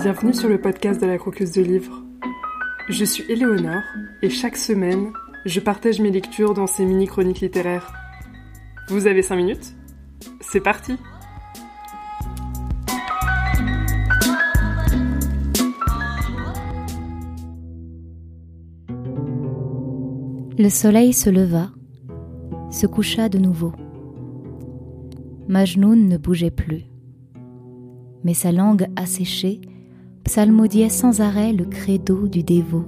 Bienvenue sur le podcast de la Croqueuse de Livres. Je suis Éléonore et chaque semaine, je partage mes lectures dans ces mini-chroniques littéraires. Vous avez 5 minutes? C'est parti Le soleil se leva, se coucha de nouveau. Majnoun ne bougeait plus. Mais sa langue asséchée psalmodiait sans arrêt le credo du dévot,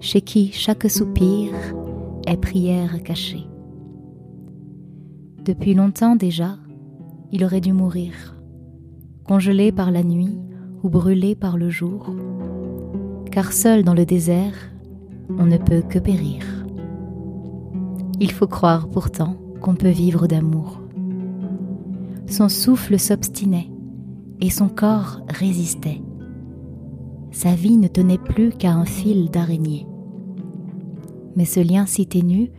chez qui chaque soupir est prière cachée. Depuis longtemps déjà, il aurait dû mourir, congelé par la nuit ou brûlé par le jour, car seul dans le désert, on ne peut que périr. Il faut croire pourtant qu'on peut vivre d'amour. Son souffle s'obstinait et son corps résistait. Sa vie ne tenait plus qu'à un fil d'araignée. Mais ce lien si ténu,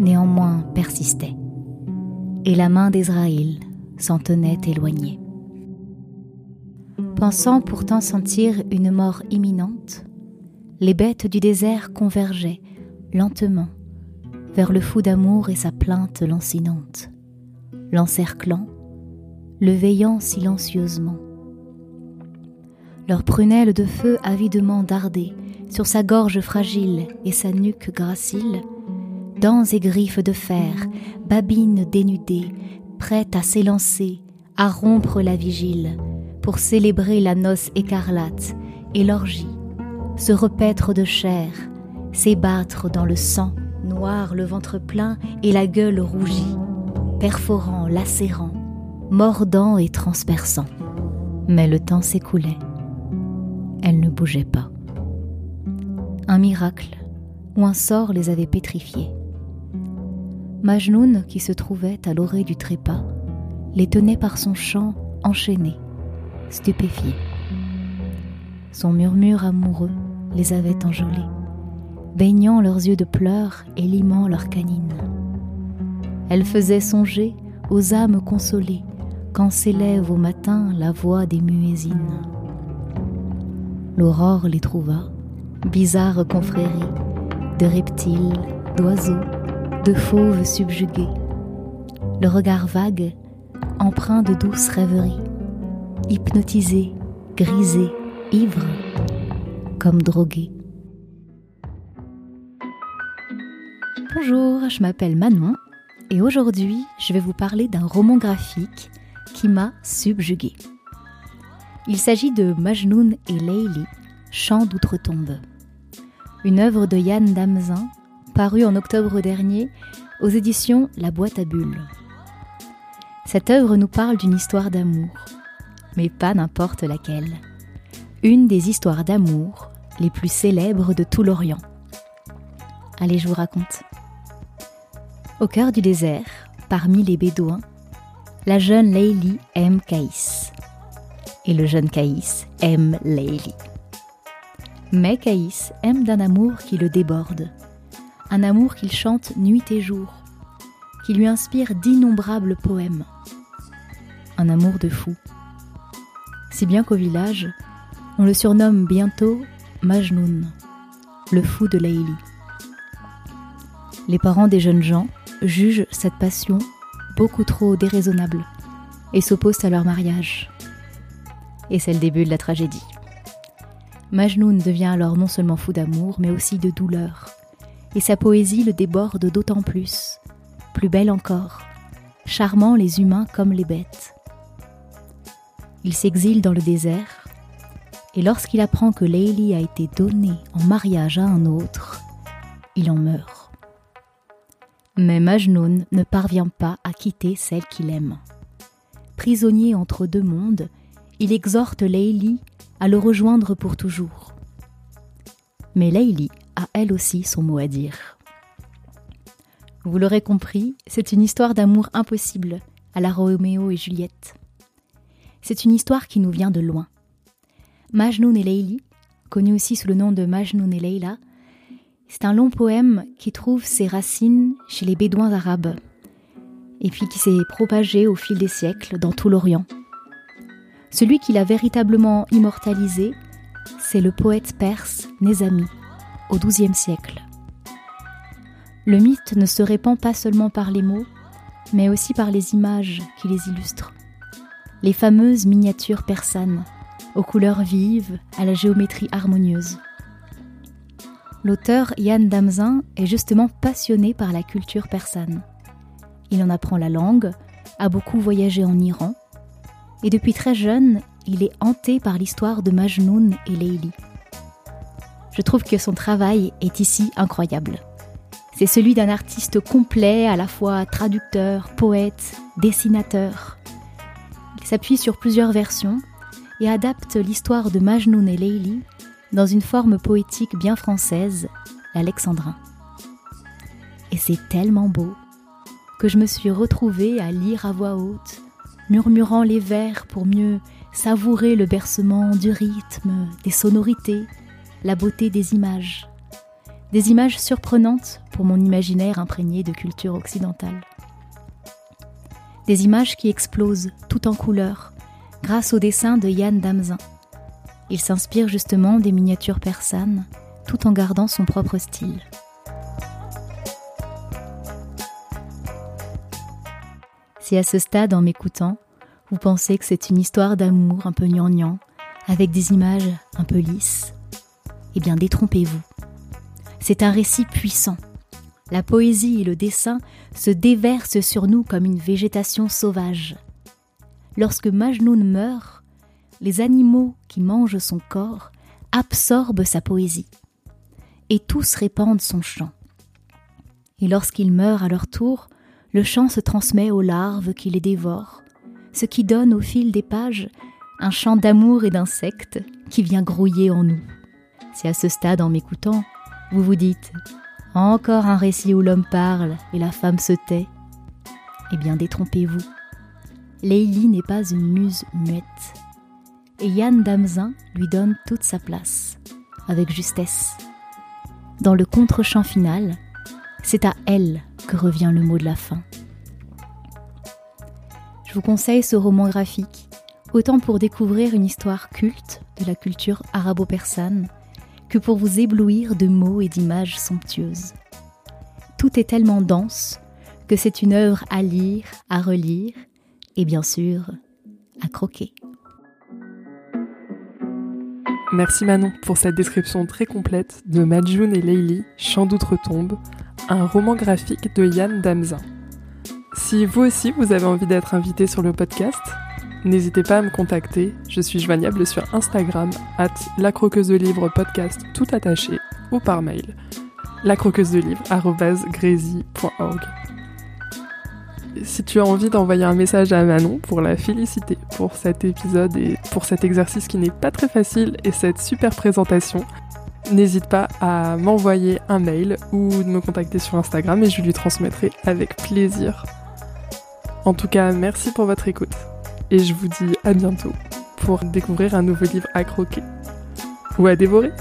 néanmoins, persistait. Et la main d'Israël s'en tenait éloignée. Pensant pourtant sentir une mort imminente, les bêtes du désert convergeaient lentement vers le fou d'amour et sa plainte lancinante, l'encerclant, le veillant silencieusement. Leurs prunelles de feu avidement dardaient sur sa gorge fragile et sa nuque gracile, dents et griffes de fer, babines dénudées, prêtes à s'élancer, à rompre la vigile, pour célébrer la noce écarlate et l'orgie, se repaître de chair, s'ébattre dans le sang noir le ventre plein et la gueule rougie, perforant, lacérant, mordant et transperçant. Mais le temps s'écoulait. Elle ne bougeait pas. Un miracle ou un sort les avait pétrifiés. Majnoun, qui se trouvait à l'orée du trépas, les tenait par son chant enchaînés, stupéfiés. Son murmure amoureux les avait enjolés baignant leurs yeux de pleurs et limant leurs canines. Elle faisait songer aux âmes consolées quand s'élève au matin la voix des muésines. L'aurore les trouva, bizarres confréries, de reptiles, d'oiseaux, de fauves subjugués. Le regard vague, empreint de douce rêverie, hypnotisé, grisé, ivre, comme drogué. Bonjour, je m'appelle Manon et aujourd'hui je vais vous parler d'un roman graphique qui m'a subjugué. Il s'agit de Majnoun et Leili, Chant d'outre-tombe. Une œuvre de Yann Damzin, parue en octobre dernier aux éditions La Boîte à Bulles. Cette œuvre nous parle d'une histoire d'amour, mais pas n'importe laquelle. Une des histoires d'amour les plus célèbres de tout l'Orient. Allez, je vous raconte. Au cœur du désert, parmi les Bédouins, la jeune Leili aime Caïs. Et le jeune Caïs aime Leili. Mais Caïs aime d'un amour qui le déborde, un amour qu'il chante nuit et jour, qui lui inspire d'innombrables poèmes. Un amour de fou. Si bien qu'au village, on le surnomme bientôt Majnoun, le fou de Leili. Les parents des jeunes gens jugent cette passion beaucoup trop déraisonnable et s'opposent à leur mariage. Et c'est le début de la tragédie. Majnoun devient alors non seulement fou d'amour, mais aussi de douleur. Et sa poésie le déborde d'autant plus, plus belle encore, charmant les humains comme les bêtes. Il s'exile dans le désert, et lorsqu'il apprend que Leili a été donnée en mariage à un autre, il en meurt. Mais Majnoun ne parvient pas à quitter celle qu'il aime. Prisonnier entre deux mondes, il exhorte Leili à le rejoindre pour toujours. Mais Leili a elle aussi son mot à dire. Vous l'aurez compris, c'est une histoire d'amour impossible à la Roméo et Juliette. C'est une histoire qui nous vient de loin. Majnoun et Leili, connus aussi sous le nom de Majnoun et Leila, c'est un long poème qui trouve ses racines chez les Bédouins arabes et puis qui s'est propagé au fil des siècles dans tout l'Orient. Celui qui l'a véritablement immortalisé, c'est le poète perse Nézami, au XIIe siècle. Le mythe ne se répand pas seulement par les mots, mais aussi par les images qui les illustrent. Les fameuses miniatures persanes, aux couleurs vives, à la géométrie harmonieuse. L'auteur Yann Damzin est justement passionné par la culture persane. Il en apprend la langue, a beaucoup voyagé en Iran, et depuis très jeune, il est hanté par l'histoire de Majnoun et Leili. Je trouve que son travail est ici incroyable. C'est celui d'un artiste complet, à la fois traducteur, poète, dessinateur. Il s'appuie sur plusieurs versions et adapte l'histoire de Majnoun et Leili dans une forme poétique bien française, l'alexandrin. Et c'est tellement beau que je me suis retrouvée à lire à voix haute, murmurant les vers pour mieux savourer le bercement du rythme, des sonorités, la beauté des images. Des images surprenantes pour mon imaginaire imprégné de culture occidentale. Des images qui explosent tout en couleurs grâce au dessin de Yann Damzin. Il s'inspire justement des miniatures persanes tout en gardant son propre style. Si à ce stade, en m'écoutant, vous pensez que c'est une histoire d'amour un peu gnangnan, avec des images un peu lisses, eh bien détrompez-vous. C'est un récit puissant. La poésie et le dessin se déversent sur nous comme une végétation sauvage. Lorsque Majnoun meurt, les animaux qui mangent son corps absorbent sa poésie, et tous répandent son chant. Et lorsqu'il meurt à leur tour, le chant se transmet aux larves qui les dévorent, ce qui donne au fil des pages un chant d'amour et d'insectes qui vient grouiller en nous. Si à ce stade, en m'écoutant, vous vous dites Encore un récit où l'homme parle et la femme se tait, eh bien détrompez-vous. Leili n'est pas une muse muette, et Yann Damzin lui donne toute sa place, avec justesse. Dans le contre-champ final, c'est à elle que revient le mot de la fin. Je vous conseille ce roman graphique, autant pour découvrir une histoire culte de la culture arabo-persane, que pour vous éblouir de mots et d'images somptueuses. Tout est tellement dense que c'est une œuvre à lire, à relire et bien sûr à croquer. Merci Manon pour cette description très complète de Majun et Leili, Chant d'outre-tombe, un roman graphique de Yann Damzin. Si vous aussi vous avez envie d'être invité sur le podcast, n'hésitez pas à me contacter. Je suis joignable sur Instagram, at la croqueuse de livres podcast tout attaché ou par mail, la croqueuse de livres si tu as envie d'envoyer un message à Manon pour la féliciter pour cet épisode et pour cet exercice qui n'est pas très facile et cette super présentation, n'hésite pas à m'envoyer un mail ou de me contacter sur Instagram et je lui transmettrai avec plaisir. En tout cas, merci pour votre écoute et je vous dis à bientôt pour découvrir un nouveau livre à croquer ou à dévorer.